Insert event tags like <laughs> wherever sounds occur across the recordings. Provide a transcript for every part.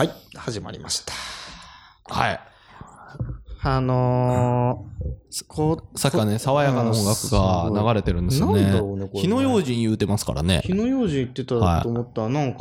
はい、始まりました。はい。あのー、こう、さっきからね、爽やかな音楽が流れてるんですよねなんだろうねこれね。火の用心言うてますからね。火の用心言ってたと思ったら、なんか、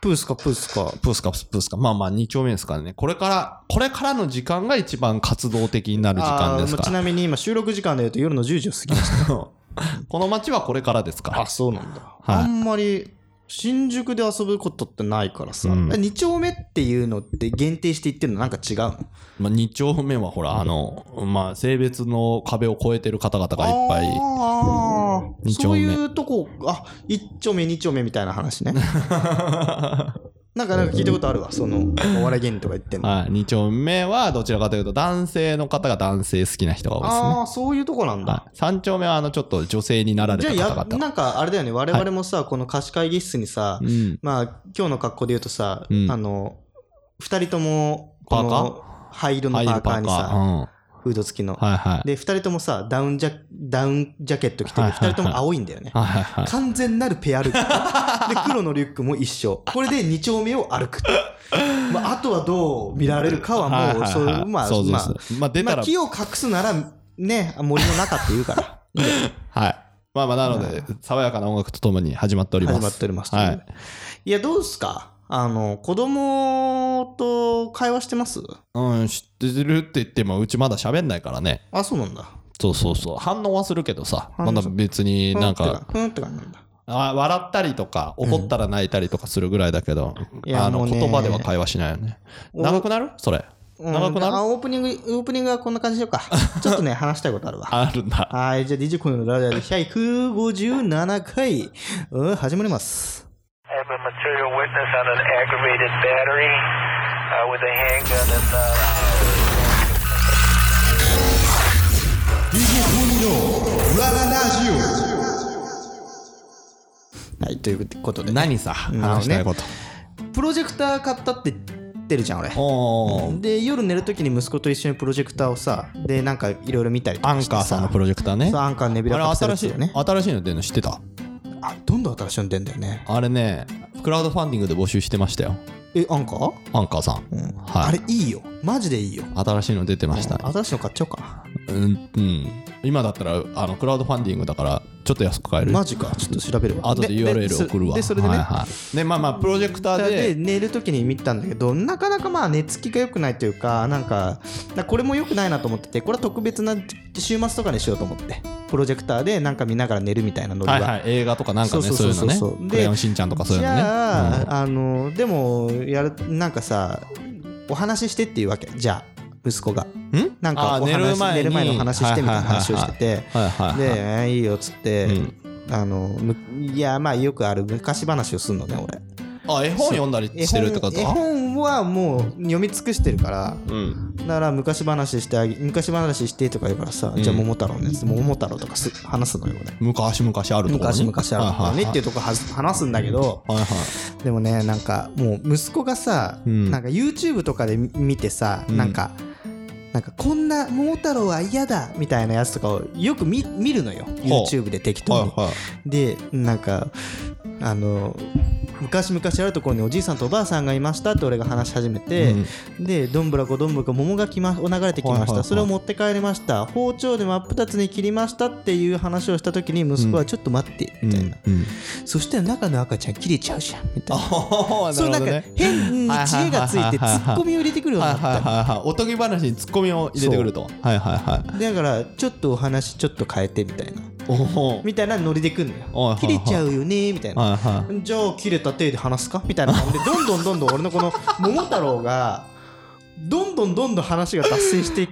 プースかプースか。プースかプースか。まあまあ、2丁目ですからね。これから、これからの時間が一番活動的になる時間ですから。なみに今収録時間で言うと夜の10時を過ぎました。<laughs> この街はこれからですからあ、。そうなんだ。はいあんまり、新宿で遊ぶことってないからさ、うん。2丁目っていうのって限定して言ってるのなんか違うの？まあ、2丁目はほら、あの、まあ、性別の壁を越えてる方々がいっぱい。あー。二丁目。そういうとこ、あ、1丁目、2丁目みたいな話ね。<laughs> なんか、なんか聞いたことあるわ。その、お笑い芸人とか言ってんの。はい。2丁目はどちらかというと、男性の方が男性好きな人が多いですね。ああ、そういうとこなんだ。はい、3丁目はあのちょっと女性になられじゃあや、た方々。なんかあれだよね、我々もさ、この貸し会議室にさ、うん。まあ、今日の格好で言うとさ、うんあの、二人とも、こパーカの、灰色のパーカーに。さ、うん。フード付きの。はいはい。で、二人ともさ、ダウンジャ、ダウンジャケット着てる。はいはいはい二人とも青いんだよね。はいはいはい。完全なるペアルック。で、黒のリュックも一緒。これで二丁目を歩く。まあ、あとはどう見られるかはもう、そういう、まあ、まあ。まあ出たまあ、ら、木を隠すなら、ね、森の中って言うから。<laughs> はい。まあまあなので、爽やかな音楽とともに始まっております。始まっております。はい。いや、どうですか？あの、子供と会話してます？うん、知ってるって言っても、うちまだ喋んないからね。あ、そうなんだ。そうそうそう。反応はするけどさ、反応まだ別になんか、ふんって感じなんだ。あ笑ったりとか、怒ったら泣いたりとかするぐらいだけど、いやあの、もうね言葉では会話しないよね。長くなる？それ。うん長くなる？あオープニング、オープニングはこんな感じでしょうか。<laughs> ちょっとね、話したいことあるわ。あるんだ。はい、じゃあ DJ コインのラジオで157回、うん、始まります。はい、ということで、何さ、うん話したいこと。プロジェクター買ったって言ってるじゃん、俺。で、夜寝るときに息子と一緒にプロジェクターをさ、で、なんかいろいろ見たりとアンかしてカーさんのプロジェクターね。そうアンカーネビュラあれカプセル新しい、2ね。新しいの出るの知ってた？あ、どんどん新しいの出んだよね。あれね、クラウドファンディングで募集してましたよ。え、アンカー？アンカーさん。うん。はいあれいいよ。マジでいいよ。新しいの出てましたね。新しいの買っちゃおうかうん、うん。今だったら、あの、クラウドファンディングだから、ちょっと安く買えな。る。マジか。ちょっと調べるわ。後で URL 送るわ。で、それでね。はいはい。で、まあまあ、プロジェクターでで、寝るときに見たんだけどなかなかまあ寝つきが良くないというかなんかなこれも良くないなと思っててこれは特別な週末とかにしようと思ってプロジェクターでなんか見ながら寝るみたいなノリが、はいはい、映画とかなんかね、そそううそうそう。そういうのね。でクレヨンしんちゃんとかそういうじのね。ゃあ、うん。あのでもやるなんかさお話ししてっていうわけ。じゃあ息子が。ん？なんかあお話寝る前に。寝る前のお話ししてみたいな話をしてて。で、えーいいよっつって、うん。あのむいやまあよくある昔話をするのね俺あ、絵本読んだりしてるってこと？絵本絵本はもう読み尽くしてるからうん。だから昔話してあげ昔話してとか言うからさ、うん。じゃあ桃太郎ね桃太郎とかす話すのよ俺。昔々あるところ昔々あるからね。っていうととこは話すんだけどはいはい。でもねなんかもう息子がさ、うん。なんか YouTube とかで見てさ、うん。なんかなんかこんな桃太郎は嫌だみたいなやつとかをよく見見るのよ。YouTube で適当に、はいはい。でなんかあの昔々あるところにおじいさんとおばあさんがいましたって俺が話し始めて、でどんぶらこどんぶらこ桃がきま流れてきました、はいはいはい。それを持って帰りました。包丁で真っ二つに切りました。っていう話をした時に息子はちょっと待ってみたいな、うん。うん。そしたら中の赤ちゃん切れちゃうじゃんみたいな。そうなんか変に知恵がついてツッコミを入れてくるようにはいなった。おとぎ話にツッコミを入れてくると。はいはいはい。だからちょっとお話ちょっと変えてみたいな。みたいなノリでくんのよ。切れちゃうよねみたいな。はいはい。じゃあ切れた手で話すかみたいな感じでどんどんどんどん俺のこの桃太郎がどんどんどんどん話が脱線してい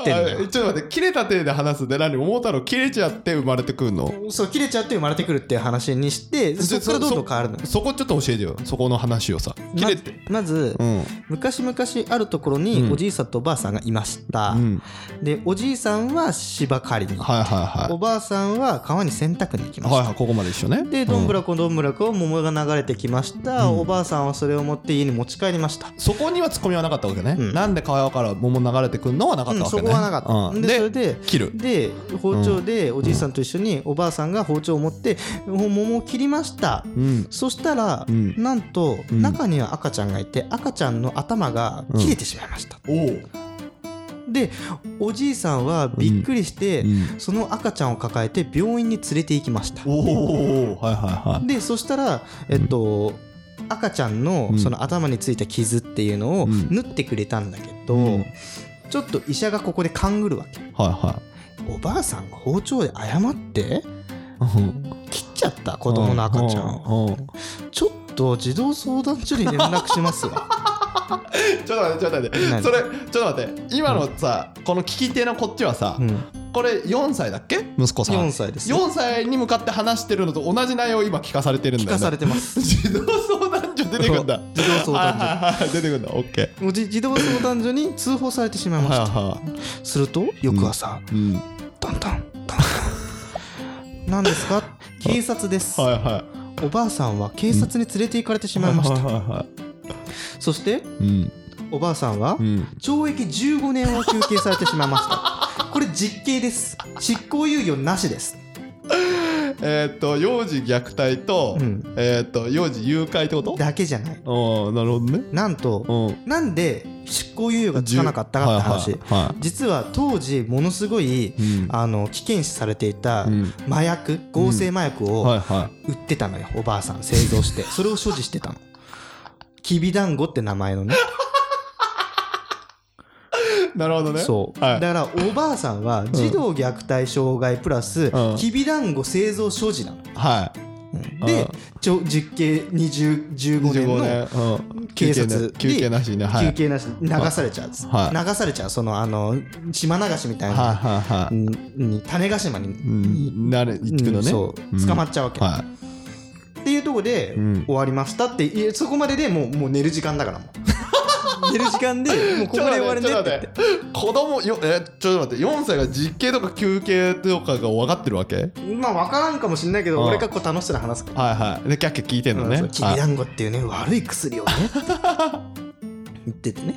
ってんちょっと待って、切れた手で話すで何桃太郎切れちゃって生まれてくるの？そう切れちゃって生まれてくるっていう話にしてそっからどんどん変わるのよそこちょっと教えてよ。そこの話をさ。切れて。まずうん。昔々あるところうんにおじいさんとおばあさんがいました、うん。でおじいさんは芝刈りに、はいはいはおばあさんは川に洗濯に行きい。ました、はいはい、ここまで一緒ね。でどんぶらこどんぶらこ桃が流れてきました、おばあさんはそれを持って家に持ち帰りましたそこにはツッコミはなかったわけね。うんなんで川から桃流れてくるのはなかったわけね。うんそこねはなかった、うん。でそれで切る。で包丁でおじいさんと一緒におばあさんが包丁を持って桃を切りました。うん。そしたら、うん。なんとうん。中には赤ちゃんがいて赤ちゃんの頭が切れてしまいました、でおじいさんはびっくりして、うん。その赤ちゃんを抱えて病院に連れて行きました。おお。はいはいはい。でそしたらえっと、赤ちゃんのうん。その頭についた傷っていうのをうん。縫ってくれたんだけど、うんちょっと医者がここで勘ぐるわけ。はいはおばあさんが包丁で謝ってい切っちゃった子供の赤ちゃん。ちょっと児童相談所に連絡しますわ。<laughs> ちょっと待ってちょっと待って。何？それちょっと待って。今のさこの聞き手のこっちはさうんこれ4歳だっけ？息子さん。4歳ですよ4歳に向かって話してるのと同じ内容を今聞かされてるんだよね。聞かされてます。児童相談所出てくんだ。<laughs> 児童相談所。出てくんだ。オッケもうじ児童相談所に通報されてしまいーました、すると翌朝、いうん。タンタンタンタン。何ですか？警察です、はいはおばあさんは警察に連れて行かれてしまいました、そしていうん。おばあさんはうん。懲役15年を求刑されてしまいましたこれ実刑です。執行猶予なしです。えーっと幼児虐待とうん。えーっと幼児誘拐ってこと？だけじゃない。ああなるほどね。なんとうん。なんで執行猶予がつかなかったかって話、はいはいは実は当時ものすごい、いうん。あの危険視されていたうん。麻薬合成麻薬をはいは売ってたのよおばあさん製造して。それを所持してたの。きびだんごって名前のね。いなるほどね。そう、はい。だからおばあさんは児童虐待障害プラスうん。きびだんご製造所持なの、はい。うん。でちょ実刑20 15年25の警察休憩なしね。はい。休憩なし。流されちゃう、はい。流されちゃう。そのあの島流しみたいはいな、はいはい。に種子島に、うん。なる行くのね。う。ん。捕まっちゃうわけ、はっていうところでうん。終わりましたってそこまででもうもう寝る時間だからもう寝る時間で <laughs> もうここで終わるねって子供よえちょっと待って4歳が実刑とか休憩とかが分かってるわけ？まあ分からんかもしれないけどうん。俺がこう楽しそうに話すから。はいはい。でキャッキャ聞いてんのね。きびだんごっていうね悪い薬をね。言っててね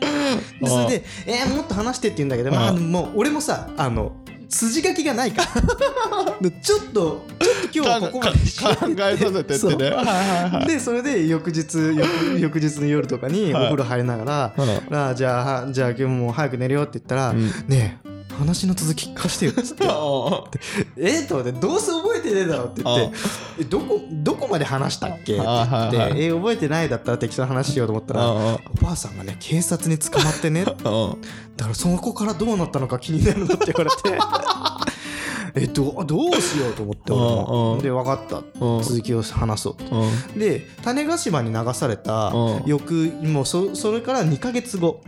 でそれで「えーもっと話して」って言うんだけどまあうん。もう俺もさあの筋書きがないから。<laughs> でちょっとちょっと今日はここまで。考えさせてってね。はいはいはい。でそれで翌日翌翌日の夜とかにおはい風呂入りながらうん。ああじゃあはじゃあ今日もう早く寝るよって言ったら、うん。ねえ話の続き聞かしてよっつって。<laughs> えっと思ってどうせ覚えてねえだろって言ってえどこどこまで話したっけって言ってえ覚えてないだったら適当な話しようと思ったらおばあさんがね警察に捕まってね。<laughs> だかうんらそこからどうなったのか気になるのって言われて。<laughs> えどどうしようと思って俺うんもうんで分かった。うん続きを話そうと。うんで種子島に流されたうん翌もうそそれから2ヶ月後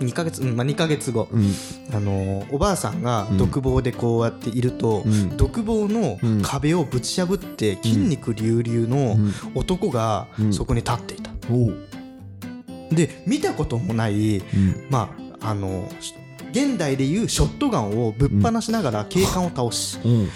2ヶ月、うんまあ、2ヶ月後、うん。あのーおばあさんがうん。独房でこうやっていると、うん。独房のうん。壁をぶち破って筋肉隆々のうん。男がうん。そこに立っていた。で見たこともない、うん。まああの現代でいうショットガンをぶっ放しながら警官を倒し、うん。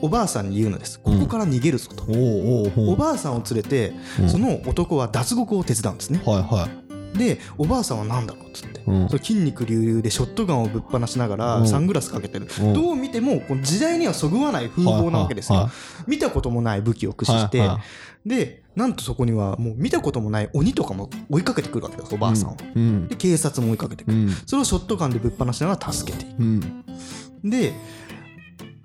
おばあさんに言うのです。こうん。こから逃げるぞと。おばあさんを連れて、うん。その男は脱獄を手伝うんですね。はいはでおばあさんは何だろうっつって、うん。その筋肉隆々でショットガンをぶっ放しながうん。らサングラスかけてる、うん。どう見てもこの時代にはそぐわない風貌なわけですよ、見たこともない武器を駆使して、でなんとそこにはもう見たこともない鬼とかも追いかけてくるわけですおばあさんを、うん。で警察も追いかけてくる、うん。それをショットガンでぶっ放しながら助けていく。うん。で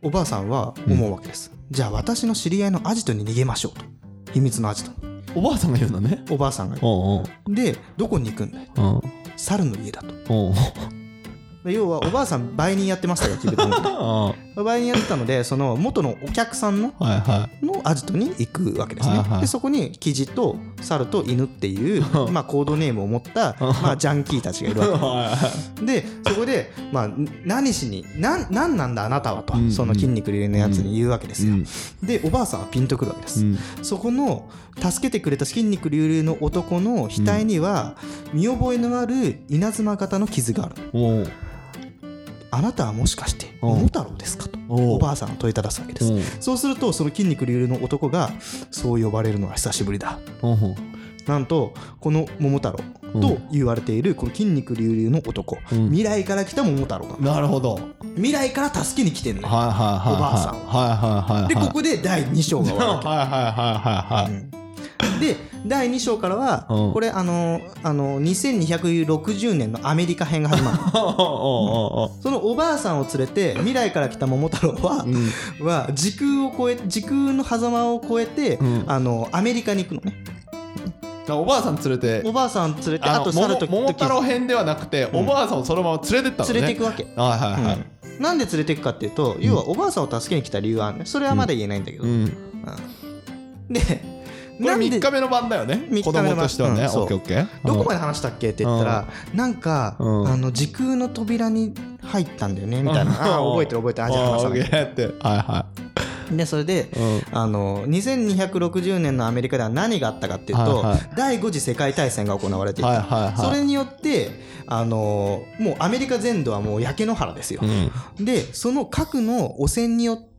おばあさんは思うわけです、じゃあ私の知り合いのアジトに逃げましょうと。秘密のアジトにおばあさんが言うのね。おばあさんがおう。でどこに行くんだい?うん。猿の家だと。要はおばあさん売人やってましたよキビドンで <laughs> あ売人やってたのでその元のお客さんのはいはい。のアジトに行くわけですね、はいはい。でそこにキジと猿と犬っていう、<laughs> まあ、コードネームを持った、<laughs> まあ、ジャンキーたちがいるわけでそこで、まあ、何しになんなんなんだあなたはと、うんその筋肉流のやつに言うわけですよ、うん。でおばあさんはピンとくるわけです、うん。そこの助けてくれた筋肉隆々の男の額には見覚えのある稲妻型の傷がある。おうあなたはもしかしてうん。桃太郎ですかとおばあさんを問いただすわけです。うん。そうするとその筋肉隆々の男がそう呼ばれるのは久しぶりだ。なんとこの桃太郎と言われているこの筋肉隆々の男、うん。未来から来た桃太郎なるほど。はい未来から助けに来てんのよ、はいはい。おばあさんは。いはいはい。でここで第2章が終わるわけ。はいはいはいはいはい。で第2章からは、うん。これあのあの2260年のアメリカ編が始まる。<laughs> そのおばあさんを連れて未来から来た桃太郎は,、は時空を超え時空の狭間を越えて、うん。あのアメリカに行くのね。おばあさん連れて。おばあさん連れてあと猿と桃桃太郎編ではなくて、おばあさんをそのまま連れてったのね。連れていくわけ、はいはいはい、うん。なんで連れていくかっていうと要はおばあさんを助けに来た理由はあるね。それはまだ言えないんだけど、うん、でこれなんで3日目の晩だよね。子供としてはね、オッケーオッケー。どこまで話したっけって言ったら、なんか、うん。あの時空の扉に入ったんだよねみたいな、ああ覚えてる覚えてる。あじゃあ話さないオッケーって。はいはでそれで、い、うん。あの2260年のアメリカでは何があったかっていうと、はいはい。第5次世界大戦が行われていた、はいはいはい。それによってあのもうアメリカ全土はもう焼け野原ですよ、うん。でその核の汚染によって、うん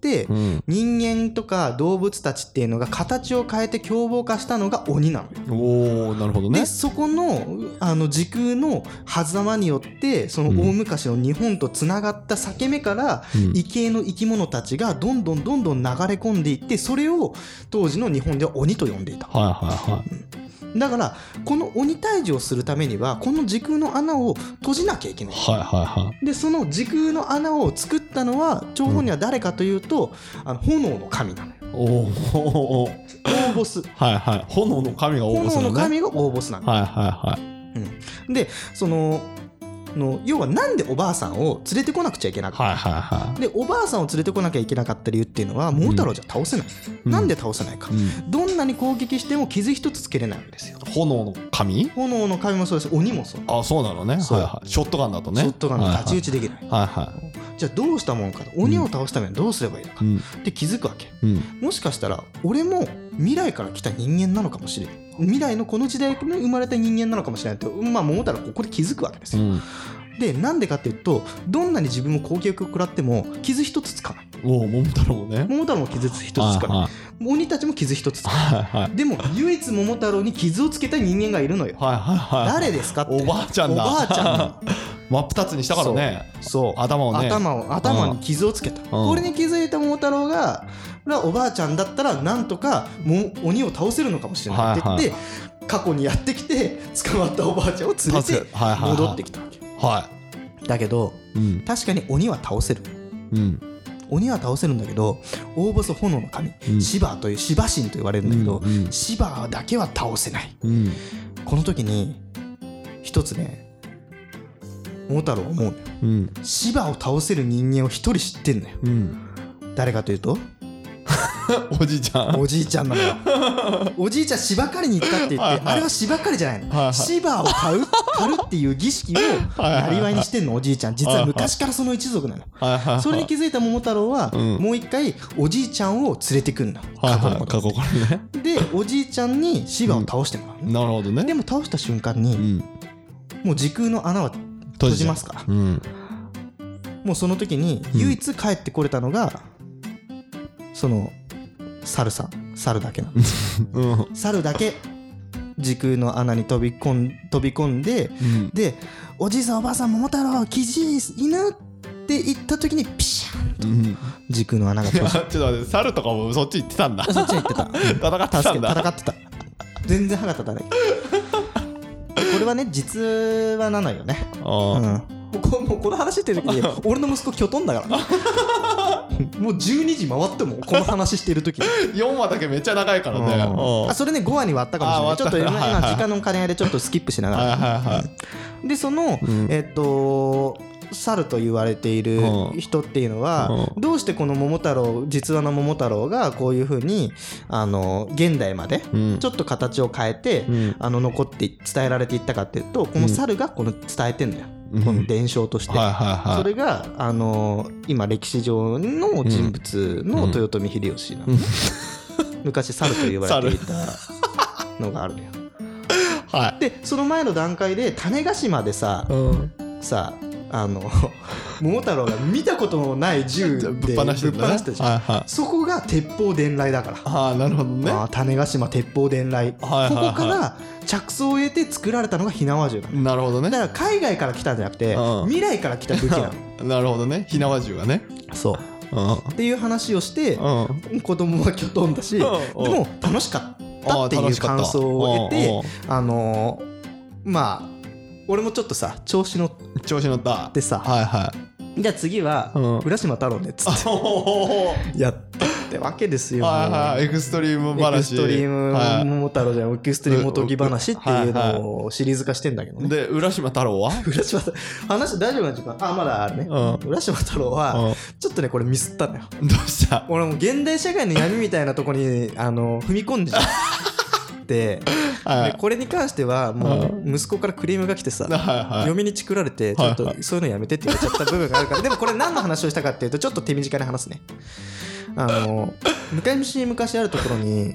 人間とか動物たちっていうのが形を変えて凶暴化したのが鬼なのよ。おおなるほどね。でそこのあの時空の狭間によってその大昔の日本とつながった裂け目から、うん。異形の生き物たちがどんどんどんどん流れ込んでいってそれを当時の日本では鬼と呼んでいた。はいはいはいだからこの鬼退治をするためにはこの時空の穴を閉じなきゃいけない。はいはいはい。でその時空の穴を作ったのは張本人は誰かというと、あの炎の神なのよ。おお大ボス。はいはい。炎の神が応募す炎るのね。の神が大ボスなのはいはいはい。でそのの要はなんでおばあさんを連れてこなくちゃいけなかった？はいはいはでおばあさんを連れてこなきゃいけなかった理由っていうのは桃太郎じゃ倒せない、うん。なんで倒せないか、い、うん、どんなに攻撃しても傷一つつけれないわけですよ。炎の神？炎の神もそうです。鬼もそうあそうなのね。そう。はいはい。ショットガンだとね。ショットガンの太刀打ちできない、はい。はじゃあどうしたもんか鬼を倒すためにはどうすればいいのか。い、うん。って気づくわけ。うん。もしかしたら俺も未来から来た人間なのかもしれない未来のこの時代に生まれた人間なのかもしれないってまあ桃太郎はここで気づくわけですよ、うん。でなんでかっていうとどんなに自分も攻撃を食らっても傷一つつかない。おお桃太郎ね。桃太郎も傷一つつかはい。なはい鬼たちも傷一つつかない。でも唯一桃太郎に傷をつけた人間がいるのよ。はいはいはい。誰ですかって。おばあちゃんだ。おばあちゃん <laughs> 真っ二つにしたからね。そう。頭をね。頭を頭に傷をつけた、これに気づいた桃太郎がおばあちゃんだったらなんとかも鬼を倒せるのかもしれないって言って、はい過去にやってきて捕まったおばあちゃんを連れてはいはいはい。戻ってきたわけはだけどいうん。確かに鬼は倒せる。うん。鬼は倒せるんだけど大ボス炎の神、うん。シバというシバ神と言われるんだけど、うんうんシバだけは倒せない。うん。この時に一つね桃太郎は思う。のようん。シバを倒せる人間を一人知ってんのよ。うん。誰かというと？<laughs> おじいちゃん。おじいちゃんなのよ。おじいちゃん芝刈りに行ったって言って、はいはい。あれは芝刈りじゃないの、はいはい。芝を刈る刈るっていう儀式をなりわいにしてんのおじいちゃん。実は昔からその一族なの。はいはいはい。それに気づいた桃太郎は、うん。もう一回おじいちゃんを連れてくんだはい過去のはい過こと去からね。でおじいちゃんに芝を倒してもらうの、なるほどね。でも倒した瞬間に、うん。もう時空の穴は閉じますか？らうん。もうその時にうん。唯一帰ってこれたのが、その猿さん。猿だけなの。<laughs> うん。猿だけ時空の穴に飛び込ん飛び込んでうん。でおじいさんおばあさん桃太郎キジ犬って言った時にピシャンうん。時空の穴が閉じちょっと待って猿とかもそっち行ってたんだ。そっちに行ってた。戦ってた。戦ってた。全然歯が立たないこれはね実話なのよね。あうん。こもうこの話してる時に <laughs> 俺の息子きょとんだから。<laughs> もう12時回ってもこの話してる時に。<laughs> 4話だけめっちゃ長いからね。うん。あそれね5話に割ったかもしれない。ちょっと今時間の兼ね合いでちょっとスキップしながら。はいはいはでその、うん。えっと猿と言われているうん。人っていうのは、うどうしてこの桃太郎実話の桃太郎がこういうふうにあの現代までうん。ちょっと形を変えて、うん。あの残って伝えられていったかっていうとこの猿がこの伝えてんだよ、うん。この伝承として。それがあの今歴史上の人物の豊臣秀吉なのね、<laughs> 昔猿と言われていたのがあるのよ。はい。でその前の段階で種子島でさ、うん。さあの <laughs> 桃太郎が見たことのない銃で <laughs> ぶっ放してんだねぶっ放したじゃん。はいはい。そこが鉄砲伝来だから。ああなるほどね。あー種子島鉄砲伝来、はいはいはい。ここから着想を得て作られたのが火縄銃なのなるほどね。だから海外から来たんじゃなくてうん。未来から来た武器なの。<laughs> なるほどね。火縄銃がね。そう。うん。っていう話をしてうん。子供はきょとんだしでうん。も楽しかったっていう感想を得てあのーまあ俺もちょっとさ調子乗っ調子乗った。てさはいはい。じゃあ次はうん。浦島太郎ねっつって。<laughs> おやったってわけですよ。はいはいエクストリーム話。エクストリームはい桃太郎じゃん。エクストリームおとぎ話っていうのをシリーズ化してんだけどね。で浦島太郎は？<laughs> 浦島太郎。話大丈夫な時間。あまだあるね。う浦島太郎はちょっとねこれミスったのよ。んどうした？俺もう現代社会の闇みたいなとこにあの踏み込んじゃってはいでこれに関してはもう息子からクレームが来てさ嫁にチクられてちょっとはいそういうのやめてって言われちゃった部分があるからでもこれ何の話をしたかっていうとちょっと手短に話すね。あの昔昔あるところに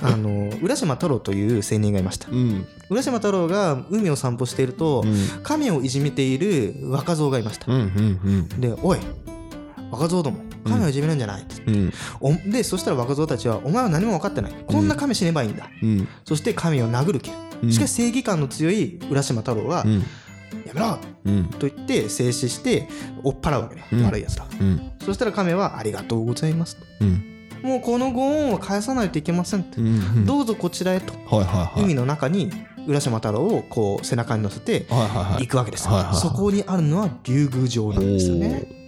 あの浦島太郎という青年がいました。うん。浦島太郎が海を散歩しているとうん。亀をいじめている若造がいました。うんうん。で「おい若造ども亀をいじめるんじゃない」うん。おでそしたら若造たちは「お前は何も分かってない。こんな亀死ねばいいんだ」うん。そして神を殴るけうん。しかし正義感の強い浦島太郎はうん「やめろ!」うん。と言って静止して追っ払うわけね、うん。悪いやつらうん。そしたら亀は「ありがとうございます」と。うん。もうこのご恩は返さないといけませんって、うん。どうぞこちらへと。海の中に浦島太郎をこう背中に乗せて行くわけですよ、はそこにあるのは竜宮城なんですよね、うん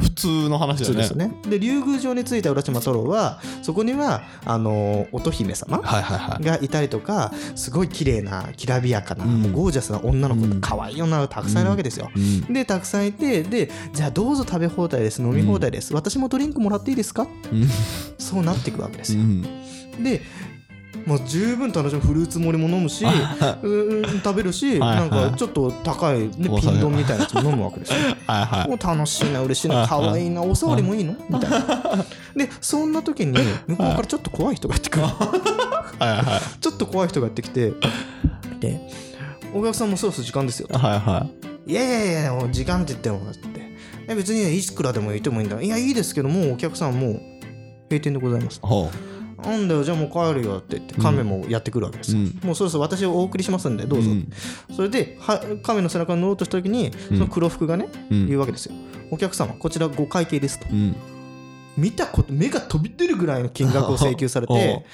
普通の話だよね。ですよね。で竜宮城に着いた浦島太郎はそこにはあの乙姫様がいたりとかすごい綺麗なきらびやかな、うん。もうゴージャスな女の子うん。可愛い女の子たくさんいるわけですよ、うん。でたくさんいてでじゃあどうぞ食べ放題です飲み放題です、私もドリンクもらっていいですか？うん。そうなっていくわけですよ、うん。でもう十分楽しむフルーツ盛りも飲むしうん食べるしはいはないんかちょっと高い、ね、ピン丼みたいなやつも飲むわけですよ。はいはい。もう楽しいな嬉しいなはい可愛いなお触りもいいの？みたいな。でそんな時に向こうからちょっと怖い人がやってくる。はいはい。ちょっと怖い人がやってきてでお客さんもそろそろ時間ですよ。はいはい。やいやいやもう時間って言ってもって。え別にいくらでも言ってもいいんだ。いやいいですけどもうお客さんもう閉店でございます。ほなんだよじゃあもう帰るよって言って亀もやってくるわけですよ、うん。もうそろそろ私をお送りしますんでうどうぞ、ん。それでは亀の背中に乗ろうとした時にその黒服がね、うん。言うわけですよ。お客様こちらご会計ですと。うん。見たこと目が飛び出るぐらいの金額を請求されて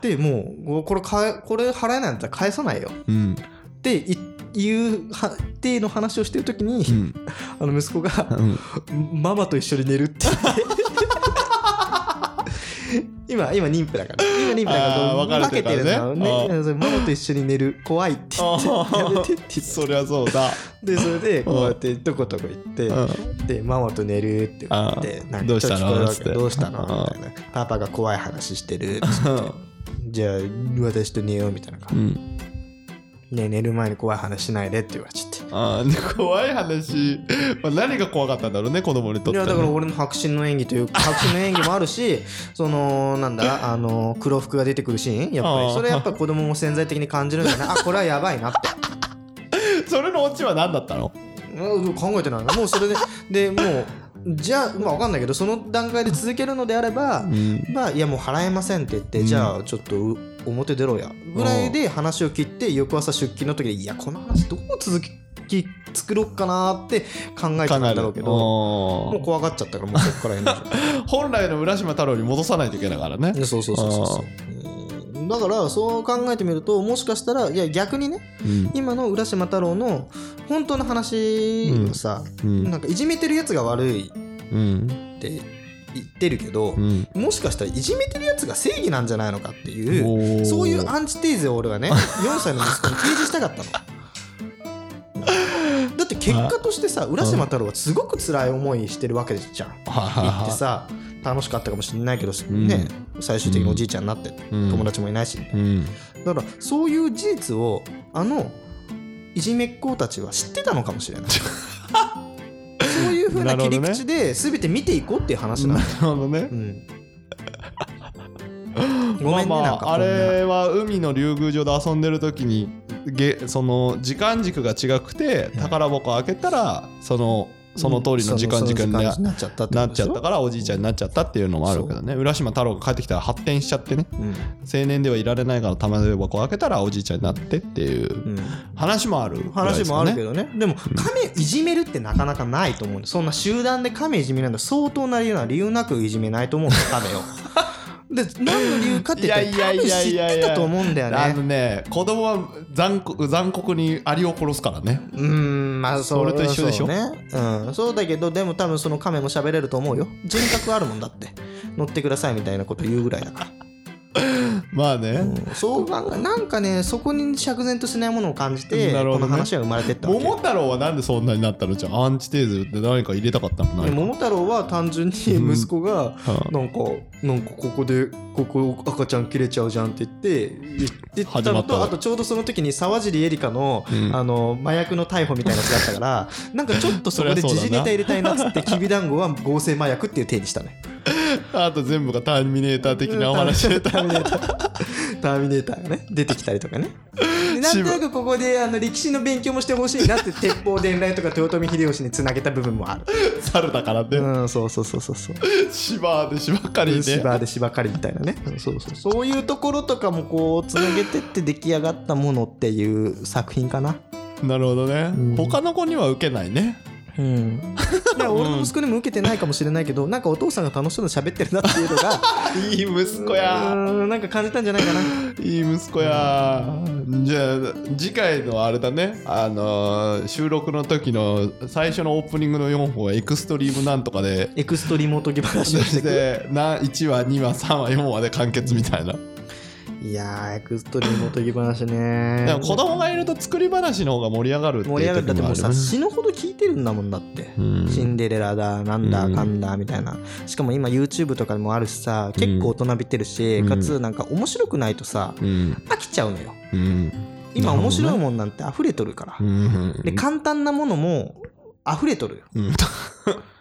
でもうこれかえこれ払えないんだったら返さないよ。ううん。っていいうは体の話をしてる時に、うん。あの息子がうん。ママと一緒に寝るって言って <laughs> 今今妊婦だから。<laughs> 今妊婦だから分けてるのね。あそれママと一緒に寝る。怖いって言って。やめてって言って。そりゃそうだ。<laughs> でそれでこうやってどことこ行ってうん。でママと寝るって言ってどうしたのどうしたの？あーみたいな。パパが怖い話してるじゃあ私と寝ようみたいなう感じ。ん。ね寝る前に怖い話しないでって言われてあーで怖い話、まあ、何が怖かったんだろうね子供にとっていやだから俺の白真の演技というか <laughs> 白真の演技もあるしそのなんだあの黒服が出てくるシーンやっぱり。それやっぱ子供も潜在的に感じるんだね。あこれはやばいなって。<laughs> それのオチは何だったの？うん考えてないな。もうそれででもうじゃあまあ分かんないけどその段階で続けるのであれば、うん。まあいやもう払えませんって言って、うん。じゃあちょっとう表出ろや。ぐらいで話を切って翌朝出勤の時でいやこの話どう続き作ろうかなって考えてたんだろうけどもう怖がっちゃったからもうそこから <laughs> 本来の浦島太郎に戻さないといけないからね。でそうそうそうそう。だからそう考えてみるともしかしたらいや逆にねうん。今の浦島太郎の本当の話をさ、うん。なんかいじめてるやつが悪いうん。って言ってるけど、うん。もしかしたらいじめてるやつが正義なんじゃないのかっていうそういうアンチテーゼを俺はね <laughs> 4歳の息子に提示したかったの。結果としてさ浦島太郎はすごく辛い思いしてるわけじゃん。はいはい行ってはさ楽しかったかもしれないけど、ん。ね最終的におじいちゃんになって、うん。友達もいないし、だからそういう事実をあのいじめっ子たちは知ってたのかもしれない。<laughs> そういうふうな切り口で全て見ていこうっていう話なの。なるほどね。うんごめんね、まあまあれは海の竜宮城で遊んでる時にげその時間軸が違くて宝箱開けたらそのその通りの時間軸になっちゃったからおじいちゃんになっちゃったっていうのもあるけどね。浦島太郎が帰ってきたら発展しちゃってね。うん。青年ではいられないから玉手箱を開けたらおじいちゃんになってっていううん。話もあるぐらいです話もあるけねどね。でも亀いじめるってなかなかないと思う。んだそんな集団で亀いじめなんだ相当な理由なら理由なくいじめないと思うんだよ亀を <laughs> で何の理由かって言ったら多分知ってたと思うんだよあのねね子供は残酷残酷にアリを殺すからね。うーんまあそれと一緒でしょ？そうね。うんそうだけどでも多分その亀も喋れると思うよ。人格あるもんだって。乗ってくださいみたいなこと言うぐらいだから。<laughs> まあね、うんそうなんかねそこに釈然としないものを感じて、ね。この話は生まれてった桃太郎はなんでそんなになったの？じゃあアンチテーゼって何か入れたかったの？で何か。桃太郎は単純に息子が、はなんか、なんかここで、ここ赤ちゃん切れちゃうじゃんって言って、言ってたのと、あとちょうどその時に沢尻エリカの、うんあの、麻薬の逮捕みたいなやつだったから、<laughs> なんかちょっとそこで時事ネタ入れたいなっつって、きびだんごは合成麻薬っていう体にしたね。あと全部がターミネーター的なお話で <laughs> ターミネーター。ターミネーターがね、出てきたりとかね。でなんとなくここであの歴史の勉強もしてほしいなって鉄砲伝来とか豊臣秀吉につなげた部分もある。猿だからね、うん、そうそうそうそうそう。芝で芝刈りね芝で芝刈りみたいなね、そうそう。そういうところとかもこうつなげてって出来上がったものっていう作品かな。なるほどね、うん。他の子には受けないねうん。<laughs> いや俺の息子にも受けてないかもしれないけどなんかお父さんが楽しそうに喋ってるなっていうのが <laughs> いい息子や。うんなんか感じたんじゃないかな。いい息子や。じゃあ次回のあれだね。あのー収録の時の最初のオープニングの4本はエクストリームなんとかで。エクストリモートギ話をしてく。でな1話2話3話4話で完結みたいないやーエクストリモートギ話ね。でも子供がいると作り話の方が盛り上がるっていう盛り上がる。だってもうさ死ぬほど聞いてるんだもんだって。うん。シンデレラだなんだうんかんだみたいな。しかも今 YouTube とかでもあるしさ結構大人びてるし、うん。かつなんか面白くないとさうん。飽きちゃうのよ。うん。今面白いもんなんて溢れとるから、うん。で簡単なものも溢れとるよ、うん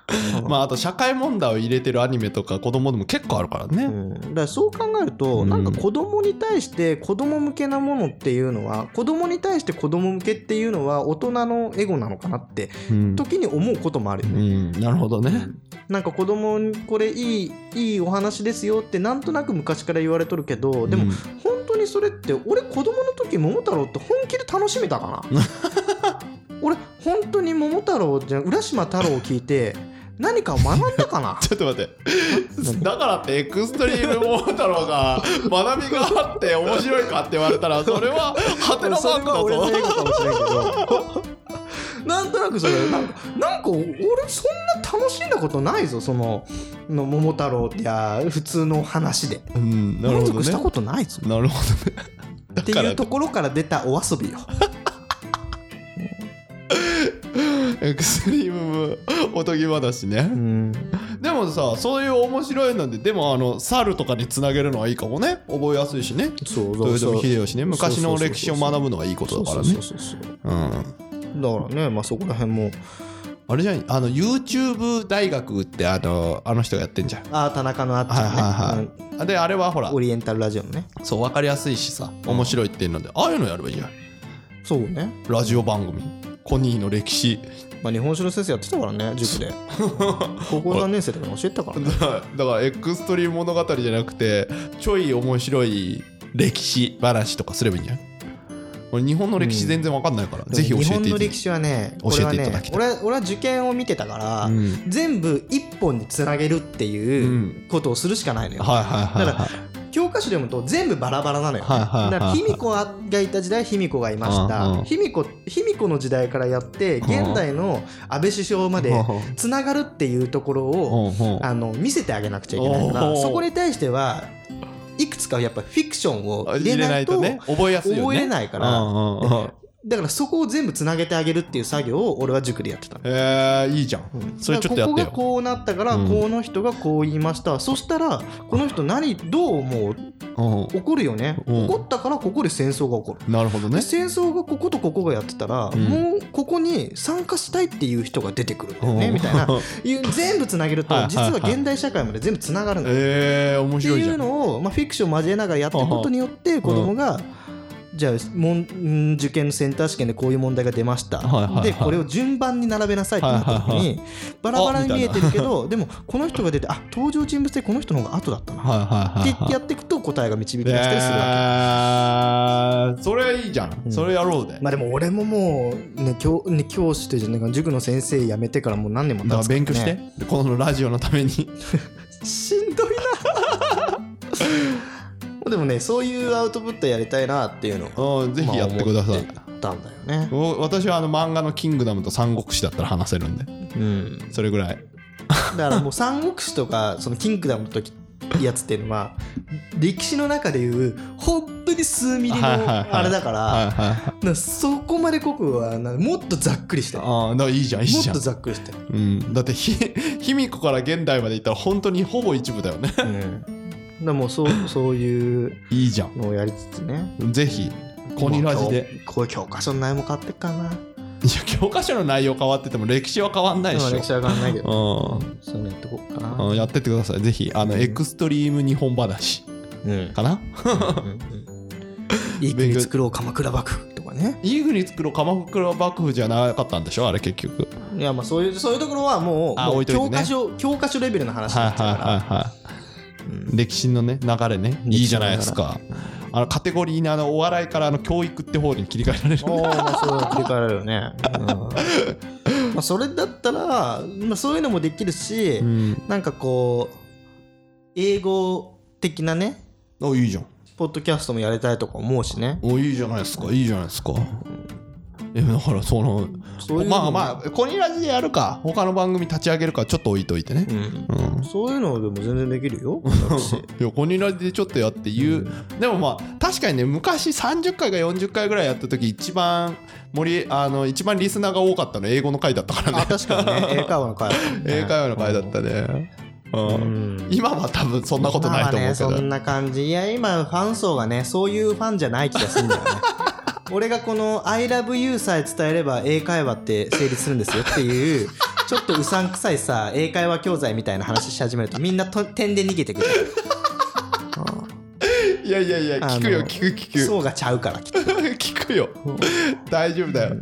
<laughs> まああと社会問題を入れてるアニメとか子供でも結構あるからね、うん、だからそう考えると、うん。なんか子供に対して子供向けなものっていうのは子供に対して子供向けっていうのは大人のエゴなのかなってうん。時に思うこともあるようね、ん、なるほどね。なんか子供にこれいいいいお話ですよってなんとなく昔から言われとるけどでもうん。本当にそれって俺子供の時桃太郎って本気で楽しめたかな？<laughs> 俺本当に桃太郎じゃ浦島太郎を聞いて何かを学んだかな？<laughs> ちょっと待って。だからってエクストリームモー太郎が学びがあって面白いかって言われたらそれはハテナマークだぞ。ゴかもしれんけどなんとなくそれなんかなんか俺そんな楽しんだことないぞそのの桃太郎いや普通の話でうん、なるほど満足したこね。とないぞなるほどね。っていうところから出たお遊びよエクストリームおとぎ話うね。んでもさ、そういう面白いので、でもあの、猿とかにつなげるのはいいかもね。覚えやすいしね。そうそう秀吉ね。昔の歴史を学ぶのはいいことだからね。だからねまあそこら辺もあれじゃん、あの、YouTube 大学ってあの、あの人がやってんじゃん。ああ田中のあっちゃんね、はいはいはいあで、あれはほらうんオ、リエンタルラジオのねそう、分かりやすいしさ、面白いっていうので、ああいうのやればいいじゃん。そうね、ラジオ番組。コニーの歴史。まあ、日本史の先生やってたからね塾で。<laughs> 高校3年生とかに教えてたからね。<laughs> だから、エクストリーム物語じゃなくて、ちょい面白い歴史話とかすればいいんじゃん？俺、日本の歴史全然分かんないから、ぜひ教えて。日本のい歴史はね教えていねただきたい。俺は俺は受験を見てたから、うん。全部一本につなげるってういうん。ことをするしかないのよ、はいはいはいだかは教科書で読むと全部バラバラなのよ、はいはいはいはい。だから卑弥呼がいた時代卑弥呼がいました。ん卑弥呼卑弥呼の時代からやって現代の安倍首相まい。でつながるっていうところをあの見せてあげなくちゃいけないからそこに対してはいくつかやっぱフィクションを入入れれないいとね、覚えやすいよね。覚えれないからだからそこを全部つなげてあげるっていう作業を俺は塾でやってたの。えー、いいじゃん。それちょっとやってよ。ここが。こうなったから、うん。この人がこう言いました。そしたらこの人何どう思う？うん。怒るよね、うん。怒ったからここで戦争が起こる、なるほどね。で。戦争がこことここがやってたら、ん。もうここに参加したいっていう人が出てくるんだよね、うん。みたいな。<laughs> いう全部つなげると実は現代社会まで全部つながるんだよ、えー、面って白いじゃ。いうんのを、まあ、フィクションを交えながらやっていくことによって子供がじゃあもんん受験のセンター試験でこういう問題が出ました、はいはいはい。でこれを順番に並べなさいってなった時に、はいはいバラバラに見えてるけどでもこの人が出てあ登場人物でこの人の方が後だったな、はいはいはいってやっていくと答えが導き出えしたりするわけ。ーそれいいじゃん、それやろうで、まあでも俺ももうね教ね教師というじゃなんか塾の先生辞めてからもう何年も経つから、ね、勉強して、でこのラジオのために。<laughs> <laughs> しんどいなでもねそういうアウトプットやりたいなっていうのをうんぜひやってください、たんだよね。お私はあの漫画の「キングダム」と「三国志」だったら話せるんで。うん。それぐらい。だからもう三国志とかそのキングダムの時やつっていうのは歴史の中でいう本当に数ミリのあれだからそこまで濃くはなもっとざっくりして。ああだいいじゃんいいじゃん。っとざっくりして。るうん、だってひ <laughs> 卑弥呼から現代までいったら本当にほぼ一部だよね。うんだからもうそう <laughs> そういういいじゃん。のをやりつつね。ぜひコニラジで。こういう教科書の内容も変わってっかな。いや教科書の内容変わってても歴史は変わんないでしまあ歴史は変わんないけど。ょそういうのやってこうかな。うんうんやってってください。ぜひあのエクストリーム日本話。うん。かな？<laughs> いい国作ろう鎌倉幕府とかね。いい国作ろう鎌倉幕府じゃなかったんでしょ？あれ結局。いやまあそういうそういうところはもうあもう置いといてね。教科書教科書レベルの話にはいなっちゃうから。はいはいはい歴史のね流れね。いいじゃないですか。あのカテゴリーにあのお笑いからあの教育って方に切り替えられる。おーまあそう切り替えられるよね、うん。<laughs> まあそれだったら、まあ、そういうのもできるし、うん。なんかこう英語的なねあいいじゃん。ポッドキャストもやりたいとか思うしね。おいいじゃないですか。いいじゃないですかえだからそのそういうのまあまあコニラジでやるか他の番組立ち上げるかちょっと置いといてね。うん。うん。そういうのでも全然できるよ <laughs> 私いやコニラジでちょっとやって言う、でもまあ確かにね昔30回か40回ぐらいやった時一番盛りあの一番リスナーが多かったの英語の回だったからね。あ確かにね。<laughs> 英会話の回ね。英会話の回だったね、うん。うん。今は多分そんなことないと思うけど、まあね、そんな感じ。いや今ファン層がねそういうファンじゃない気がするんだよね <laughs> 俺がこの「ILOVEYOU」さえ伝えれば英会話って成立するんですよっていう <laughs> ちょっとうさんくさいさ英会話教材みたいな話し始めるとみんなと点で逃げてくる。<laughs> いやいやいや聞くよ聞く聞く。層がちゃうから <laughs> 聞くよ。大丈夫だよ、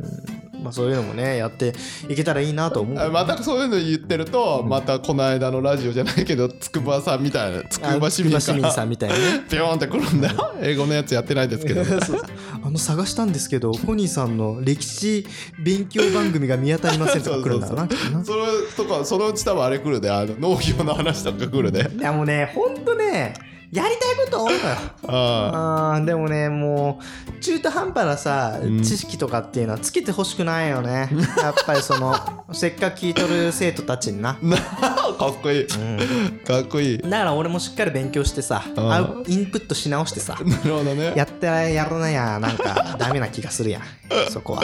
まあ、そういうのもねやっていけたらいいなと思うあまたそういうの言ってると、またこの間のラジオじゃないけど筑波さんみたいな筑波市民さんみたいなね。<laughs> ピョーンってくるんだよ。英語のやつやってないですけど。<laughs> あの探したんですけどコニーさんの歴史勉強番組が見当たりませんとか来るんだろうなそれとかそのうち多分あれ来るであの農業の話とか来るで。いやもうねほんとねやりたいこと多いのよ。ああーでもねもう中途半端なさ、ん。知識とかっていうのはつけてほしくないよね。<laughs> やっぱりそのせっかく聞いとる生徒たちにな、あかっこいい。かっこいい。だから俺もしっかり勉強してさインプットし直してさなるほどね。やってやらなやなんかダメな気がするやん。<laughs> そこは。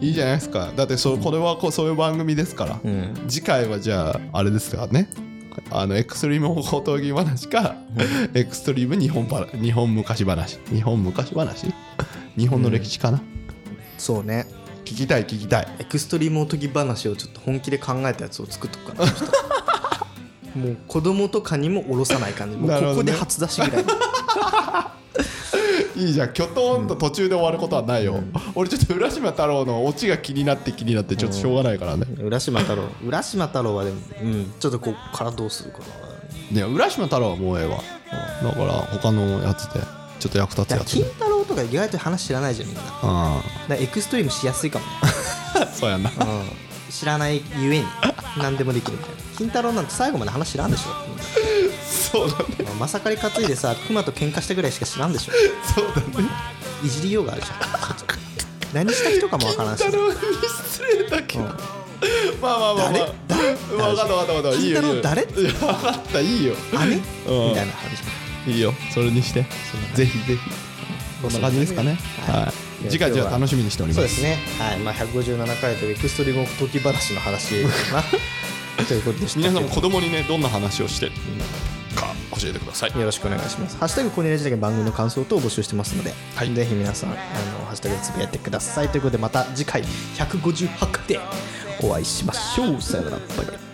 いいじゃないですか。だってそこれはこうそういう番組ですから、うん。次回はじゃああれですからねあのエクストリーム高闘技話か、エクストリーム日本ば日本昔話。日本昔話？日本の歴史かな、そうね。聞きたい聞きたい。エクストリームおとぎ話をちょっと本気で考えたやつを作っとくかな <laughs> もう子供とかにも下ろさない感じ。もうここで初出しぐらいいいじゃん。きょとんと途中で終わることはないよ、俺ちょっと浦島太郎のオチが気になって気になってちょっとしょうがないからね、浦島太郎。浦島太郎はでもうんちょっとこっからどうするかな。いや浦島太郎はもうええわ、だから他のやつでちょっと役立ついややつ金太郎とか意外と話知らないじゃんみんな。だかあらエクストリームしやすいかも。<laughs> そうやな。うん、知らないゆえに何でもできるみたいな。金太郎なんて最後まで話知らんでしょそうだね。まさかり担いでさ熊と喧嘩したぐらいしか知らんでしょ。そうだね。いじりようがあるじゃん。何した人かもわからんし。金太郎に失礼だけど、まあまあまあまあ。誰？誰？分かった分かった分かった。いいよ誰？分かった。いいよ。姉？みうん。たいな感じいいよ。それにして。ぜひぜひ。こんな感じですかね。はい。次回じゃあ楽しみにしております。そうですね。はい。まあ157回というエクストリーム時話の話かな。<laughs> ということでした。皆さんも子供にねどんな話をして？るか教えてくださいよろしくお願いします。ハッシュタグコネラジだけ番組の感想等を募集してますので、はいぜひ皆さんあのハッシュタグでつぶやいてくださいということでまた次回158回でお会いしましょう。さよなら。バイバイ。